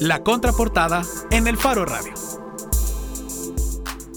La contraportada en el Faro Radio.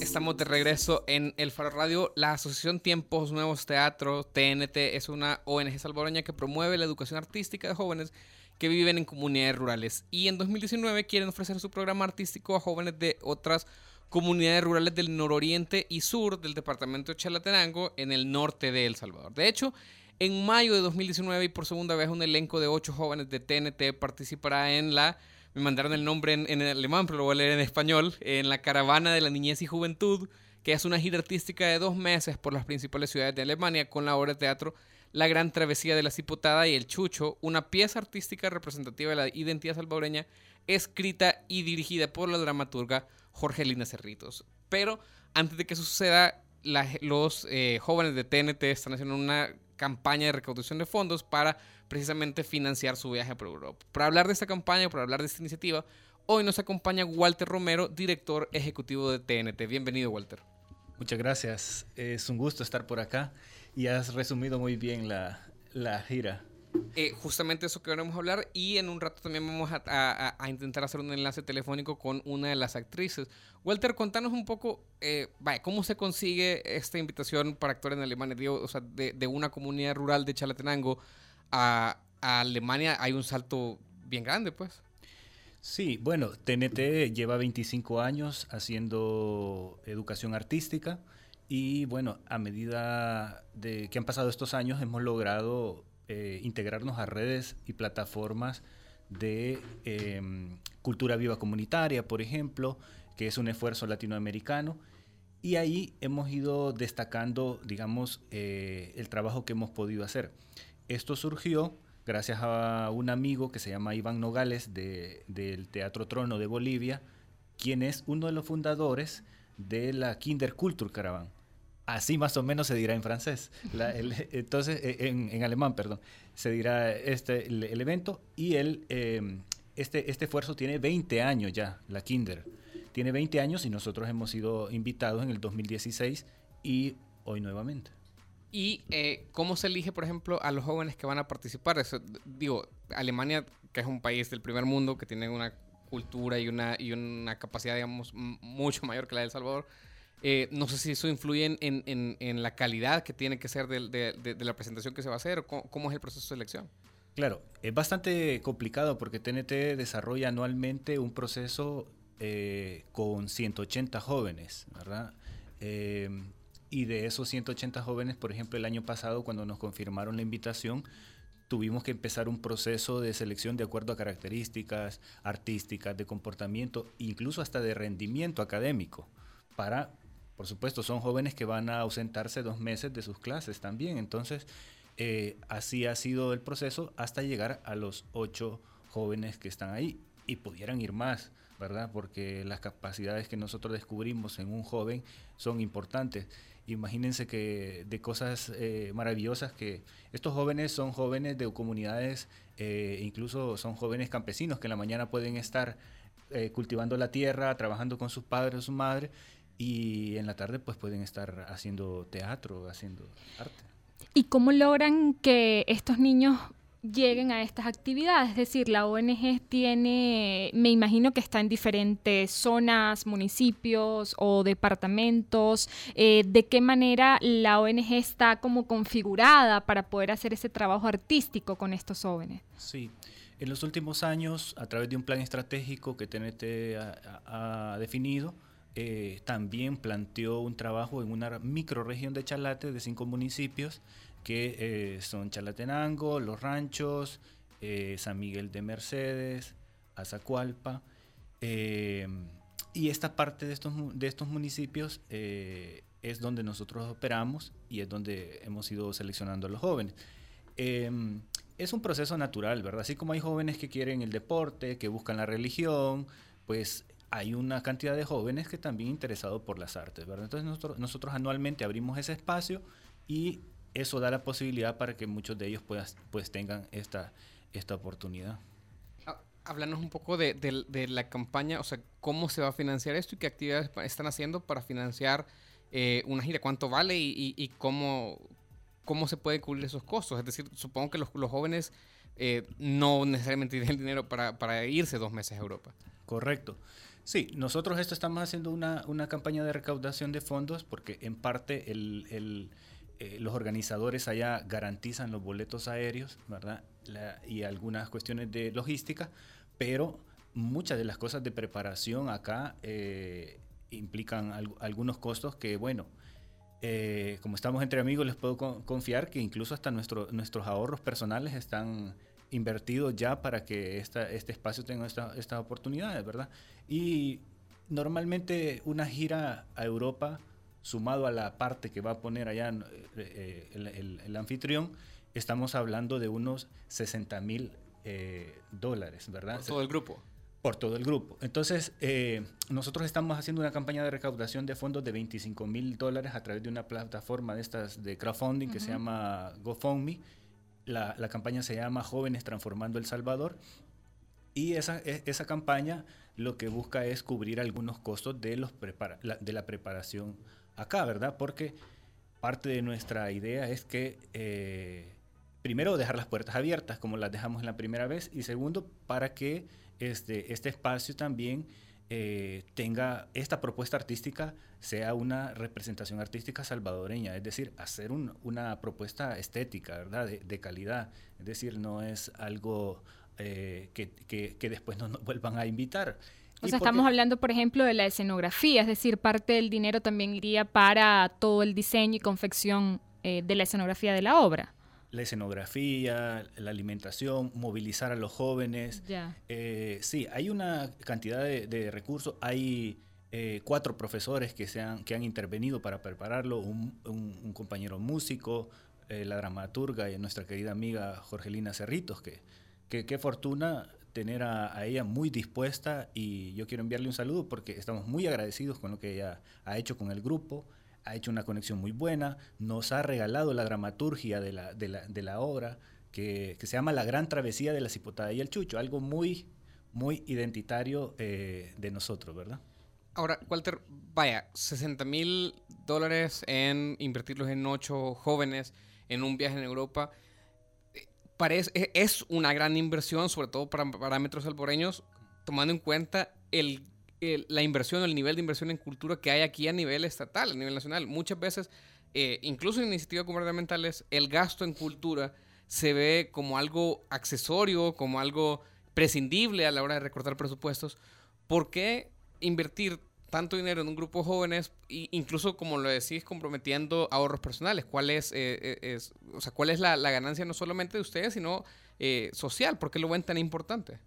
Estamos de regreso en el Faro Radio. La Asociación Tiempos Nuevos Teatro, TNT, es una ONG salvadoreña que promueve la educación artística de jóvenes que viven en comunidades rurales. Y en 2019 quieren ofrecer su programa artístico a jóvenes de otras comunidades rurales del nororiente y sur del departamento de Chalatenango en el norte de El Salvador. De hecho, en mayo de 2019 y por segunda vez un elenco de ocho jóvenes de TNT participará en la, me mandaron el nombre en, alemán, pero lo voy a leer en español, en la Caravana de la Niñez y Juventud, que es una gira artística de dos meses por las principales ciudades de Alemania con la obra de teatro La Gran Travesía de la Cipotada y El Chucho, una pieza artística representativa de la identidad salvadoreña, escrita y dirigida por la dramaturga Jorgelina Cerritos. Pero antes de que suceda, los eh, jóvenes de TNT están haciendo una campaña de recaudación de fondos para precisamente financiar su viaje por Europa. Para hablar de esta campaña, para hablar de esta iniciativa, hoy nos acompaña Walter Romero, director ejecutivo de TNT. Bienvenido, Walter. Muchas gracias. Es un gusto estar por acá y has resumido muy bien la, la gira. Eh, justamente eso que vamos a hablar y en un rato también vamos a, intentar hacer un enlace telefónico con una de las actrices. Walter, contanos un poco, eh, ¿cómo se consigue esta invitación para actuar en Alemania? o sea, de, una comunidad rural de Chalatenango a, Alemania hay un salto bien grande, pues. Sí, bueno, TNT lleva 25 años haciendo educación artística y bueno, a medida de que han pasado estos años hemos logrado eh, integrarnos a redes y plataformas de em, cultura viva comunitaria, por ejemplo, que es un esfuerzo latinoamericano. Y ahí hemos ido destacando, digamos, eh, el trabajo que hemos podido hacer. Esto surgió gracias a un amigo que se llama Iván Nogales del Teatro Trono de Bolivia, quien es uno de los fundadores de la Kinder Culture Caravan. Así más o menos se dirá en francés. entonces, e, en, alemán, perdón, se dirá este, el, evento y el, em, este, este esfuerzo tiene 20 años ya, la Kinder. Tiene 20 años y nosotros hemos sido invitados en el 2016 y hoy nuevamente. ¿Y eh, cómo se elige, por ejemplo, a los jóvenes que van a participar? Eso, digo, Alemania, que es un país del primer mundo, que tiene una cultura y una, y una capacidad, digamos, mucho mayor que la de El Salvador, eh, no sé si eso influye en, la calidad que tiene que ser de, la presentación que se va a hacer o cómo, es el proceso de selección. Claro, es bastante complicado porque TNT desarrolla anualmente un proceso eh, con 180 jóvenes, ¿verdad? Eh, y de esos 180 jóvenes, por ejemplo, el año pasado cuando nos confirmaron la invitación, tuvimos que empezar un proceso de selección de acuerdo a características artísticas, de comportamiento, incluso hasta de rendimiento académico, para por supuesto, son jóvenes que van a ausentarse dos meses de sus clases también. Entonces, eh, así ha sido el proceso hasta llegar a los ocho jóvenes que están ahí y pudieran ir más, ¿verdad? Porque las capacidades que nosotros descubrimos en un joven son importantes. Imagínense que de cosas eh, maravillosas que estos jóvenes son jóvenes de comunidades, eh, incluso son jóvenes campesinos que en la mañana pueden estar cultivando la tierra, trabajando con sus padres o su madre y en la tarde pues pueden estar haciendo teatro, haciendo arte. ¿Y cómo logran que estos niños lleguen a estas actividades? Es decir, la ONG tiene, me imagino que está en diferentes zonas, municipios o departamentos. Eh, ¿De qué manera la ONG está como configurada para poder hacer ese trabajo artístico con estos jóvenes? Sí. En los últimos años, a través de un plan estratégico que TNT ha definido, eh, también planteó un trabajo en una microregión de Chalate de cinco municipios que eh, son Chalatenango, Los Ranchos, eh, San Miguel de Mercedes, Azacualpa. y esta parte de estos, de estos municipios es donde nosotros operamos y es donde hemos ido seleccionando a los jóvenes. es un proceso natural, ¿verdad? Así como hay jóvenes que quieren el deporte, que buscan la religión, pues hay una cantidad de jóvenes que también interesados por las artes, ¿verdad? Entonces nosotros, nosotros anualmente abrimos ese espacio y eso da la posibilidad para que muchos de ellos pues, pues tengan esta, esta oportunidad. Háblanos un poco de, la campaña, o sea, cómo se va a financiar esto y qué actividades están haciendo para financiar eh, una gira, cuánto vale y, cómo, cómo se puede cubrir esos costos. Es decir, supongo que los, los jóvenes eh, no necesariamente tienen el dinero para, para, irse dos meses a Europa. Correcto. Sí, nosotros esto estamos haciendo una, una campaña de recaudación de fondos porque en parte el, el, eh, los organizadores allá garantizan los boletos aéreos, ¿verdad? y algunas cuestiones de logística, pero muchas de las cosas de preparación acá eh, implican algunos costos que, bueno, eh, como estamos entre amigos, les puedo confiar que incluso hasta nuestro, nuestros ahorros personales están invertidos ya para que esta, este espacio tenga estas oportunidades, ¿verdad? Y normalmente una gira a Europa, sumado a la parte que va a poner allá eh, el, el, anfitrión, estamos hablando de unos 60 mil dólares, ¿verdad? Por todo el grupo. Por todo el grupo. Entonces, eh, nosotros estamos haciendo una campaña de recaudación de fondos de 25 mil dólares a través de una plataforma de estas de crowdfunding que se llama GoFundMe. La, la, campaña se llama Jóvenes Transformando El Salvador. Y esa, e, esa campaña lo que busca es cubrir algunos costos de, los prepara, la, de la preparación acá, ¿verdad? Porque parte de nuestra idea es que, eh, primero, dejar las puertas abiertas, como las dejamos en la primera vez, y segundo, para que este, este espacio también eh, tenga esta propuesta artística sea una representación artística salvadoreña, es decir, hacer una propuesta estética, ¿verdad? De, calidad, es decir, no es algo eh, que, que, después no nos vuelvan a invitar. O sea, estamos hablando, por ejemplo, de la escenografía, es decir, parte del dinero también iría para todo el diseño y confección eh, de la escenografía de la obra la escenografía, la alimentación, movilizar a los jóvenes. Eh, sí, hay una cantidad de, recursos. Hay eh, cuatro profesores que, se han, que han intervenido para prepararlo, un, compañero músico, eh, la dramaturga y nuestra querida amiga Jorgelina Cerritos, que qué fortuna tener a, a, ella muy dispuesta y yo quiero enviarle un saludo porque estamos muy agradecidos con lo que ella ha hecho con el grupo ha hecho una conexión muy buena, nos ha regalado la dramaturgia de la, de la, obra, que, que, se llama La Gran Travesía de la Cipotada y el Chucho, algo muy, muy identitario eh, de nosotros, ¿verdad? Ahora, Walter, vaya, 60 mil dólares en invertirlos en ocho jóvenes en un viaje en Europa. Eh, parece, es una gran inversión, sobre todo para parámetros alboreños, tomando en cuenta el la inversión, el nivel de inversión en cultura que hay aquí a nivel estatal, a nivel nacional. Muchas veces, eh, incluso en iniciativas gubernamentales, el gasto en cultura se ve como algo accesorio, como algo prescindible a la hora de recortar presupuestos. ¿Por qué invertir tanto dinero en un grupo de jóvenes, incluso como lo decís, comprometiendo ahorros personales? ¿Cuál es, eh, eh, es o sea, ¿cuál es la, ganancia no solamente de ustedes, sino social? ¿Por qué lo ven tan importante?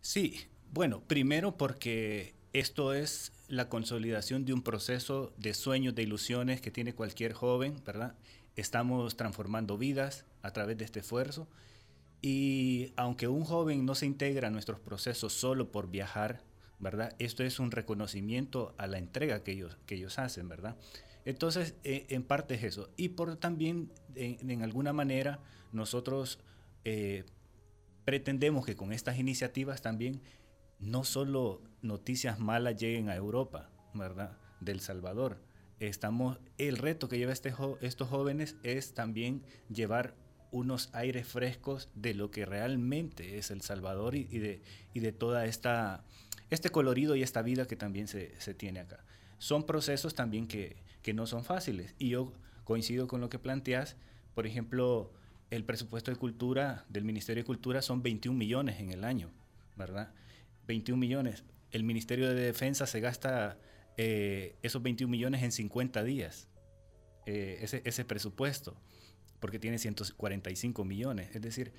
Sí, bueno, primero porque esto es la consolidación de un proceso de sueños, de ilusiones que tiene cualquier joven, ¿verdad? Estamos transformando vidas a través de este esfuerzo y aunque un joven no se integra a nuestros procesos solo por viajar, ¿verdad? Esto es un reconocimiento a la entrega que ellos, que ellos hacen, ¿verdad? Entonces, eh, en parte es eso. Y por también, en, alguna manera, nosotros eh, pretendemos que con estas iniciativas también no solo noticias malas lleguen a Europa, ¿verdad? Del Salvador. Estamos, el reto que lleva este estos jóvenes es también llevar unos aires frescos de lo que realmente es El Salvador y, de, y de toda esta, este colorido y esta vida que también se, tiene acá. Son procesos también que, que no son fáciles y yo coincido con lo que planteas. Por ejemplo, el presupuesto de cultura del Ministerio de Cultura son 21 millones en el año, ¿verdad? 21 millones. El Ministerio de Defensa se gasta eh, esos 21 millones en 50 días, eh, ese, presupuesto, porque tiene 145 millones. Es decir,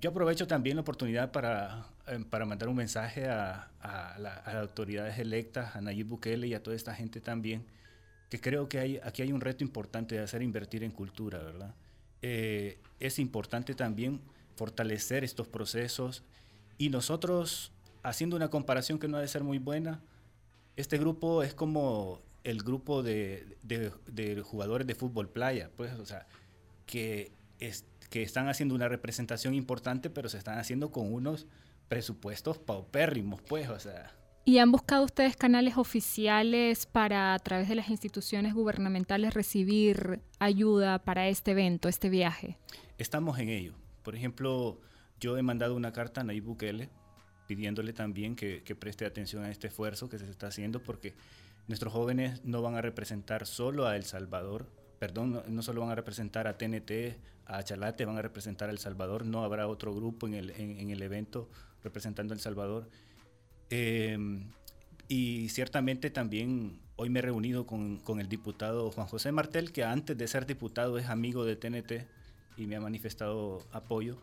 yo aprovecho también la oportunidad para, eh, para mandar un mensaje a, a, las autoridades electas, a Nayib Bukele y a toda esta gente también, que creo que hay, aquí hay un reto importante de hacer invertir en cultura, ¿verdad? es importante también fortalecer estos procesos y nosotros haciendo una comparación que no ha de ser muy buena, este grupo es como el grupo de, jugadores de fútbol playa, pues, o sea, que, es, que están haciendo una representación importante, pero se están haciendo con unos presupuestos paupérrimos, pues, o sea. ¿Y han buscado ustedes canales oficiales para, a través de las instituciones gubernamentales, recibir ayuda para este evento, este viaje? Estamos en ello Por ejemplo, yo he mandado una carta a Nayib Bukele pidiéndole también que, preste atención a este esfuerzo que se está haciendo porque nuestros jóvenes no van a representar solo a El Salvador, perdón, no, solo van a representar a TNT, a Chalate, van a representar a El Salvador, no habrá otro grupo en el, en, el evento representando a El Salvador. Em, y ciertamente también hoy me he reunido con, con, el diputado Juan José Martel, que antes de ser diputado es amigo de TNT y me ha manifestado apoyo.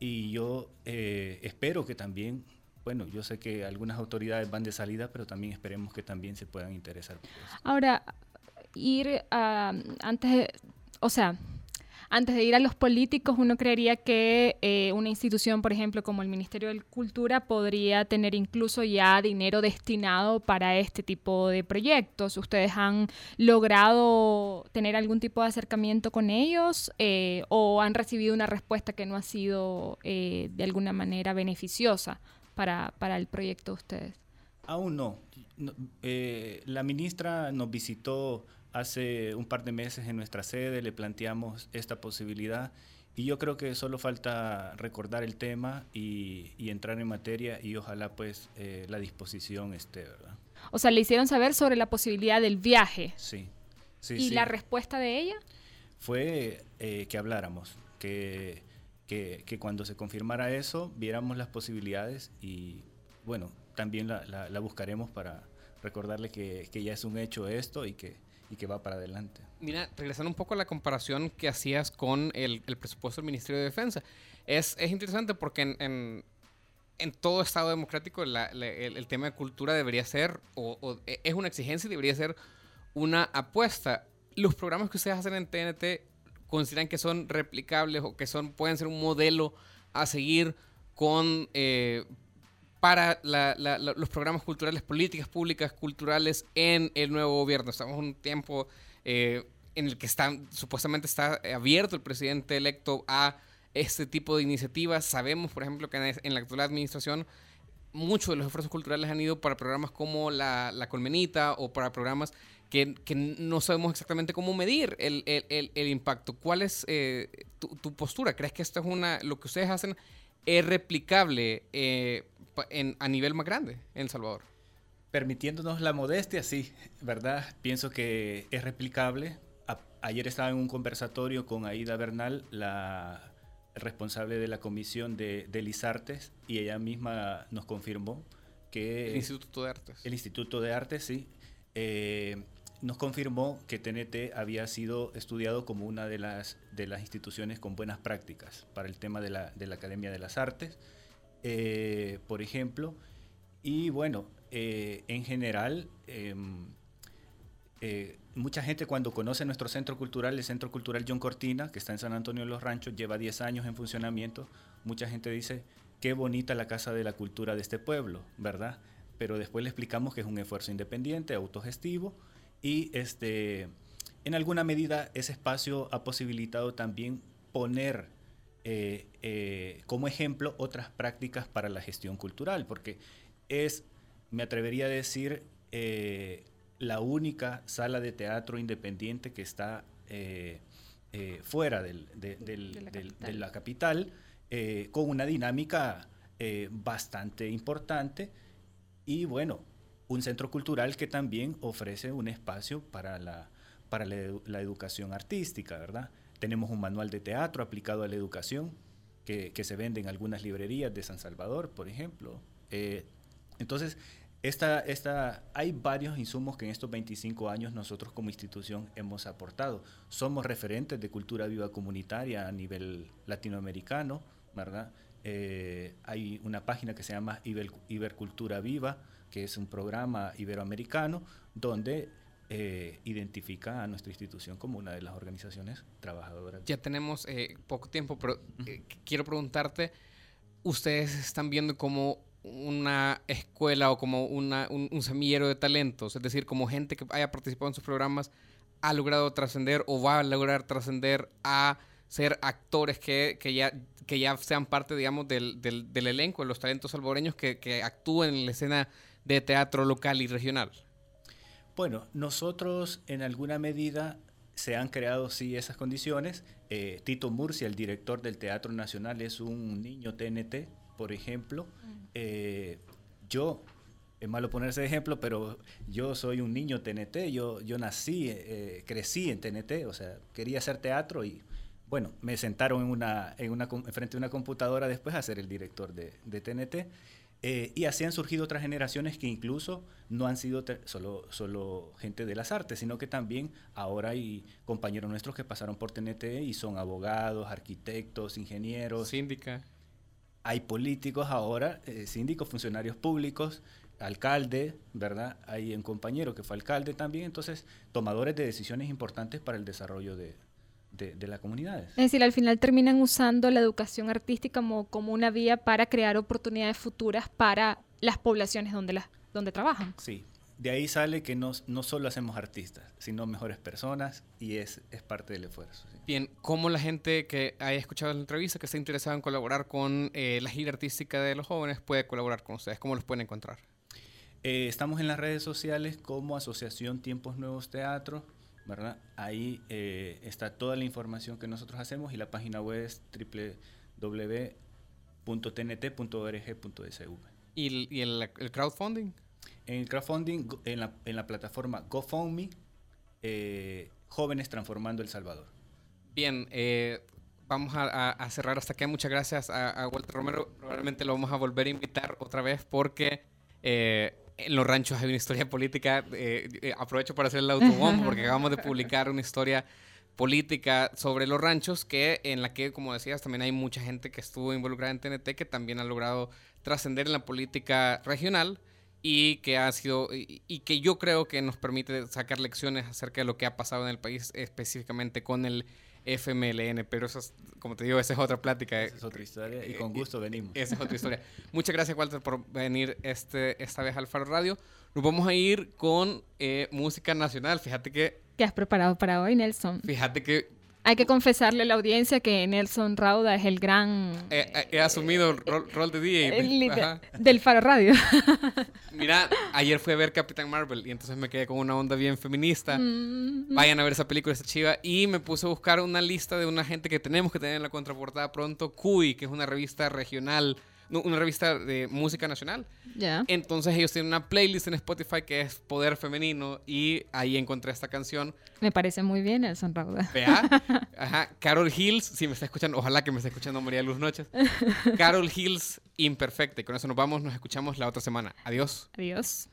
Y yo eh, espero que también, bueno, yo sé que algunas autoridades van de salida, pero también esperemos que también se puedan interesar. Ahora, ir a, antes, o sea, antes de ir a los políticos, uno creería que eh, una institución, por ejemplo, como el Ministerio de Cultura, podría tener incluso ya dinero destinado para este tipo de proyectos. ¿Ustedes han logrado tener algún tipo de acercamiento con ellos eh, o han recibido una respuesta que no ha sido eh, de alguna manera beneficiosa para, para el proyecto de ustedes? Aún no. la ministra nos visitó Hace un par de meses en nuestra sede le planteamos esta posibilidad y yo creo que solo falta recordar el tema y, entrar en materia y ojalá pues eh, la disposición esté, ¿verdad? O sea, le hicieron saber sobre la posibilidad del viaje. Sí. sí ¿Y la respuesta de ella? Fue eh, que habláramos, que, que, cuando se confirmara eso, viéramos las posibilidades y bueno, también la, la, buscaremos para recordarle que, que ya es un hecho esto y que y que va para adelante. Mira, regresando un poco a la comparación que hacías con el, presupuesto del Ministerio de Defensa, es, es interesante porque en, en, todo Estado democrático el, tema de cultura debería ser, o, e, es una exigencia y debería ser una apuesta. Los programas que ustedes hacen en TNT consideran que son replicables o que son, pueden ser un modelo a seguir con eh, para los programas culturales, políticas públicas culturales en el nuevo gobierno. Estamos en un tiempo eh, en el que está, supuestamente está abierto el presidente electo a este tipo de iniciativas. Sabemos, por ejemplo, que en, la actual administración muchos de los esfuerzos culturales han ido para programas como La, Colmenita o para programas que, no sabemos exactamente cómo medir el, impacto. ¿Cuál es eh, tu, tu, postura? ¿Crees que esto es una, lo que ustedes hacen es replicable eh, a nivel más grande en El Salvador. Permitiéndonos la modestia, sí, ¿verdad? Pienso que es replicable. ayer estaba en un conversatorio con Aida Bernal, la responsable de la comisión de, de Lizartes, y ella misma nos confirmó que... El Instituto de Artes. El Instituto de Artes, sí. Eh, nos confirmó que TNT había sido estudiado como una de las, de las instituciones con buenas prácticas para el tema de la, de la Academia de las Artes. Eh, por ejemplo. Y bueno, eh, en general, em, mucha gente cuando conoce nuestro centro cultural, el Centro Cultural John Cortina, que está en San Antonio de los Ranchos, lleva 10 años en funcionamiento, mucha gente dice, qué bonita la Casa de la Cultura de este pueblo, ¿verdad? Pero después le explicamos que es un esfuerzo independiente, autogestivo, y este, en alguna medida ese espacio ha posibilitado también poner eh, eh, como ejemplo otras prácticas para la gestión cultural, porque es, me atrevería a decir, eh, la única sala de teatro independiente que está fuera de, la capital, con una dinámica bastante importante y bueno, un centro cultural que también ofrece un espacio para la, para la educación artística, ¿verdad? Tenemos un manual de teatro aplicado a la educación que, se vende en algunas librerías de San Salvador, por ejemplo. Eh, entonces, esta, esta, hay varios insumos que en estos 25 años nosotros como institución hemos aportado. Somos referentes de cultura viva comunitaria a nivel latinoamericano, ¿verdad? Eh, hay una página que se llama Ibercultura Viva, que es un programa iberoamericano donde eh, identifica a nuestra institución como una de las organizaciones trabajadoras. Ya tenemos eh, poco tiempo, pero eh, quiero preguntarte, ¿ustedes están viendo como una escuela o como una, un, semillero de talentos? Es decir, como gente que haya participado en sus programas ha logrado trascender o va a lograr trascender a ser actores que, que, ya, que ya sean parte, digamos, del, del, del elenco, de los talentos salvadoreños que, que actúen en la escena de teatro local y regional. Bueno, nosotros en alguna medida se han creado sí esas condiciones. Eh, Tito Murcia, el director del Teatro Nacional, es un niño TNT, por ejemplo. Eh, yo, es malo ponerse de ejemplo, pero yo soy un niño TNT, yo, yo nací, eh, crecí en TNT, o sea, quería hacer teatro y bueno, me sentaron en una, en una, frente a una computadora después a ser el director de, de TNT. Eh, y así han surgido otras generaciones que incluso no han sido solo, solo gente de las artes, sino que también ahora hay compañeros nuestros que pasaron por TNT y son abogados, arquitectos, ingenieros. Síndica. Hay políticos ahora, eh, síndicos, funcionarios públicos, alcalde, ¿verdad? Hay un compañero que fue alcalde también, entonces tomadores de decisiones importantes para el desarrollo de, de, las comunidades. Es decir, al final terminan usando la educación artística como, como una vía para crear oportunidades futuras para las poblaciones donde, las, donde trabajan. Sí, de ahí sale que no, no solo hacemos artistas, sino mejores personas y es, es parte del esfuerzo. Bien, ¿cómo la gente que haya escuchado la entrevista, que esté interesada en colaborar con eh, la gira artística de los jóvenes, puede colaborar con ustedes? ¿Cómo los pueden encontrar? Eh, estamos en las redes sociales como Asociación Tiempos Nuevos Teatro. ¿Verdad? Ahí eh, está toda la información que nosotros hacemos y la página web es www.tnt.org.sv. ¿Y, el, crowdfunding? En el crowdfunding, en la, en la plataforma GoFundMe, eh, Jóvenes Transformando El Salvador. Bien, eh, vamos a, cerrar hasta aquí. Muchas gracias a, a, Walter Romero. Probablemente lo vamos a volver a invitar otra vez porque en los ranchos hay una historia política. Eh, eh, aprovecho para hacer el autobombo porque acabamos de publicar una historia política sobre los ranchos que en la que, como decías, también hay mucha gente que estuvo involucrada en TNT que también ha logrado trascender en la política regional y que ha sido y, que yo creo que nos permite sacar lecciones acerca de lo que ha pasado en el país específicamente con el FMLN, pero eso es, como te digo, esa es otra plática. Esa es otra historia y con eh, gusto venimos. Esa es otra historia. Muchas gracias, Walter, por venir este, esta vez al Faro Radio. Nos vamos a ir con eh, música nacional. Fíjate que... ¿Qué has preparado para hoy, Nelson? Fíjate que hay que confesarle a la audiencia que Nelson Rauda es el gran... he asumido el rol, de DJ. del Faro Radio. Mira, ayer fui a ver Capitán Marvel y entonces me quedé con una onda bien feminista. Mm. Vayan a ver esa película, esa chiva. Y me puse a buscar una lista de una gente que tenemos que tener en la contraportada pronto. Cuy, que es una revista regional una revista de música nacional. Ya. Entonces ellos tienen una playlist en Spotify que es Poder Femenino y ahí encontré esta canción. Me parece muy bien, Elson Rauda. Vea. Ajá. Carol Hills, si me está escuchando, ojalá que me esté escuchando María Luz Noches. Carol Hills, Imperfecta. Y con eso nos vamos, nos escuchamos la otra semana. Adiós. Adiós.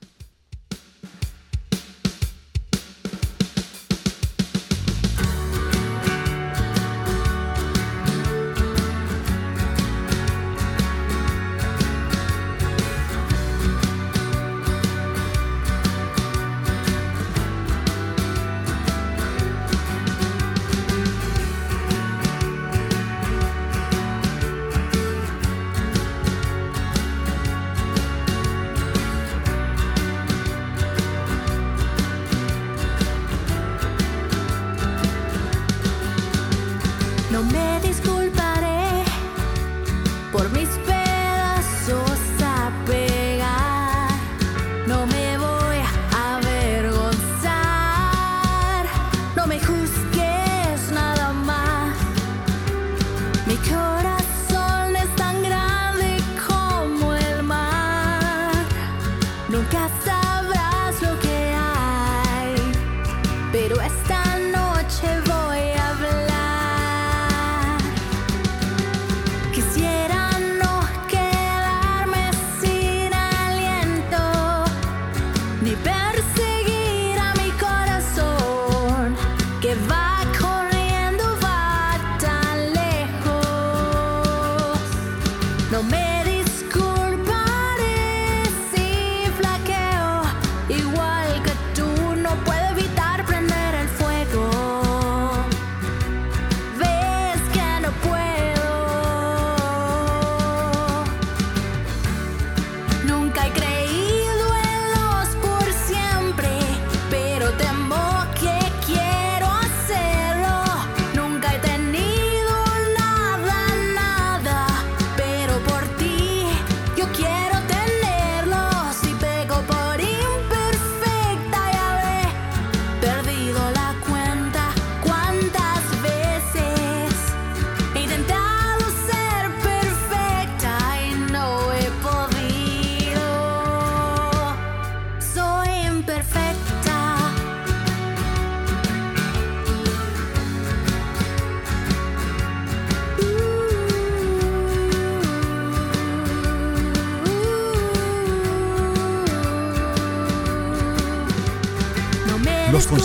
No me